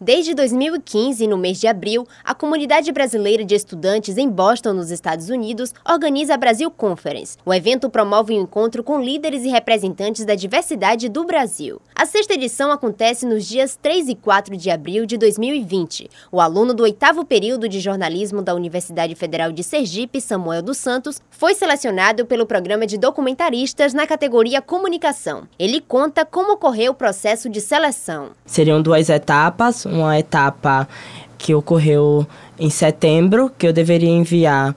Desde 2015, no mês de abril, a comunidade brasileira de estudantes em Boston, nos Estados Unidos, organiza a Brasil Conference. O evento promove um encontro com líderes e representantes da diversidade do Brasil. A sexta edição acontece nos dias 3 e 4 de abril de 2020. O aluno do oitavo período de jornalismo da Universidade Federal de Sergipe, Samuel dos Santos, foi selecionado pelo programa de documentaristas na categoria Comunicação. Ele conta como ocorreu o processo de seleção. Seriam duas etapas uma etapa que ocorreu em setembro, que eu deveria enviar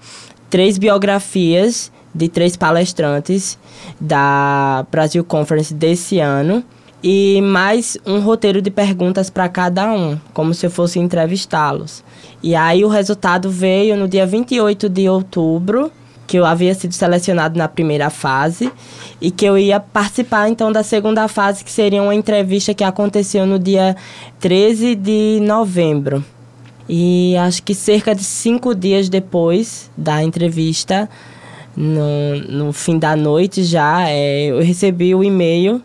três biografias de três palestrantes da Brasil Conference desse ano e mais um roteiro de perguntas para cada um, como se eu fosse entrevistá-los. E aí o resultado veio no dia 28 de outubro que eu havia sido selecionado na primeira fase e que eu ia participar então da segunda fase, que seria uma entrevista que aconteceu no dia 13 de novembro. E acho que cerca de cinco dias depois da entrevista, no, no fim da noite já, é, eu recebi o e-mail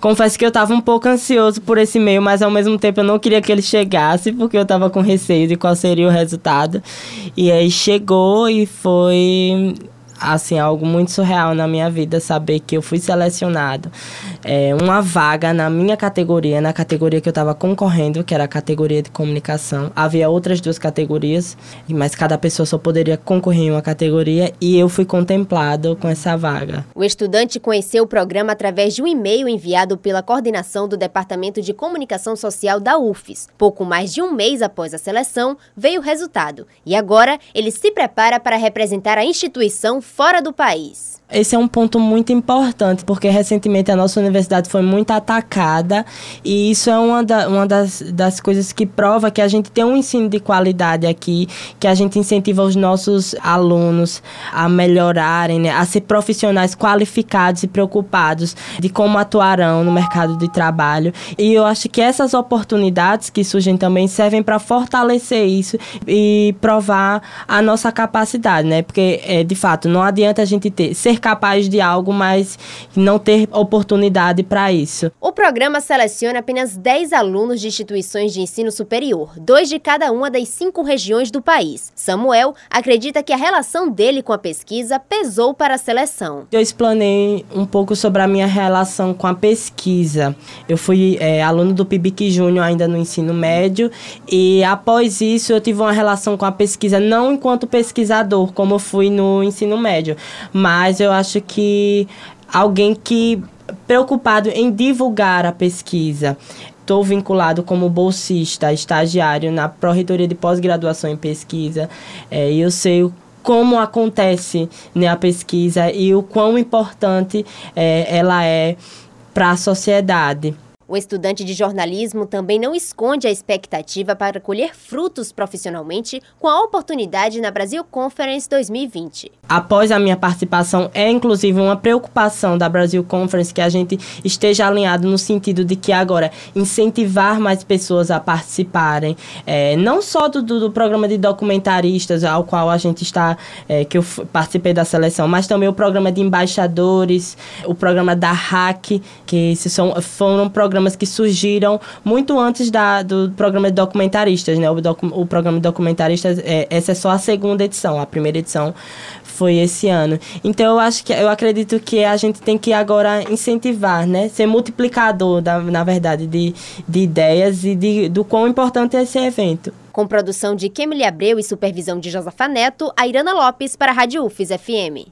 Confesso que eu estava um pouco ansioso por esse e-mail, mas ao mesmo tempo eu não queria que ele chegasse, porque eu estava com receio de qual seria o resultado. E aí chegou e foi assim, algo muito surreal na minha vida saber que eu fui selecionado é, uma vaga na minha categoria, na categoria que eu estava concorrendo, que era a categoria de comunicação. Havia outras duas categorias, mas cada pessoa só poderia concorrer em uma categoria e eu fui contemplado com essa vaga. O estudante conheceu o programa através de um e-mail enviado pela coordenação do Departamento de Comunicação Social da UFES. Pouco mais de um mês após a seleção, veio o resultado e agora ele se prepara para representar a instituição fora do país. Esse é um ponto muito importante, porque recentemente a nossa universidade foi muito atacada e isso é uma, da, uma das, das coisas que prova que a gente tem um ensino de qualidade aqui, que a gente incentiva os nossos alunos a melhorarem, né, a ser profissionais qualificados e preocupados de como atuarão no mercado de trabalho. E eu acho que essas oportunidades que surgem também servem para fortalecer isso e provar a nossa capacidade, né? Porque, é, de fato, não adianta a gente ter ser capaz de algo, mas não ter oportunidade para isso. O programa seleciona apenas 10 alunos de instituições de ensino superior, dois de cada uma das cinco regiões do país. Samuel acredita que a relação dele com a pesquisa pesou para a seleção. Eu explanei um pouco sobre a minha relação com a pesquisa. Eu fui é, aluno do PIBIC Júnior ainda no ensino médio e após isso eu tive uma relação com a pesquisa não enquanto pesquisador, como eu fui no ensino médio, mas eu acho que alguém que preocupado em divulgar a pesquisa. Estou vinculado como bolsista, estagiário na Pró-Reitoria de Pós-Graduação em Pesquisa. É, eu sei como acontece né, a pesquisa e o quão importante é, ela é para a sociedade. O estudante de jornalismo também não esconde a expectativa para colher frutos profissionalmente com a oportunidade na Brasil Conference 2020. Após a minha participação, é inclusive uma preocupação da Brasil Conference que a gente esteja alinhado no sentido de que agora incentivar mais pessoas a participarem, é, não só do, do, programa de documentaristas ao qual a gente está, é, que eu participei da seleção, mas também o programa de embaixadores, o programa da HAC, que esses são, foram programas programas que surgiram muito antes da, do programa de documentaristas, né? O, docu, o programa de documentaristas, é, essa é só a segunda edição, a primeira edição foi esse ano. Então eu acho que eu acredito que a gente tem que agora incentivar, né? Ser multiplicador, da, na verdade, de, de ideias e de, do quão importante é esse evento. Com produção de Kemily Abreu e supervisão de Josafa Neto, a Irana Lopes para a Rádio UFES FM.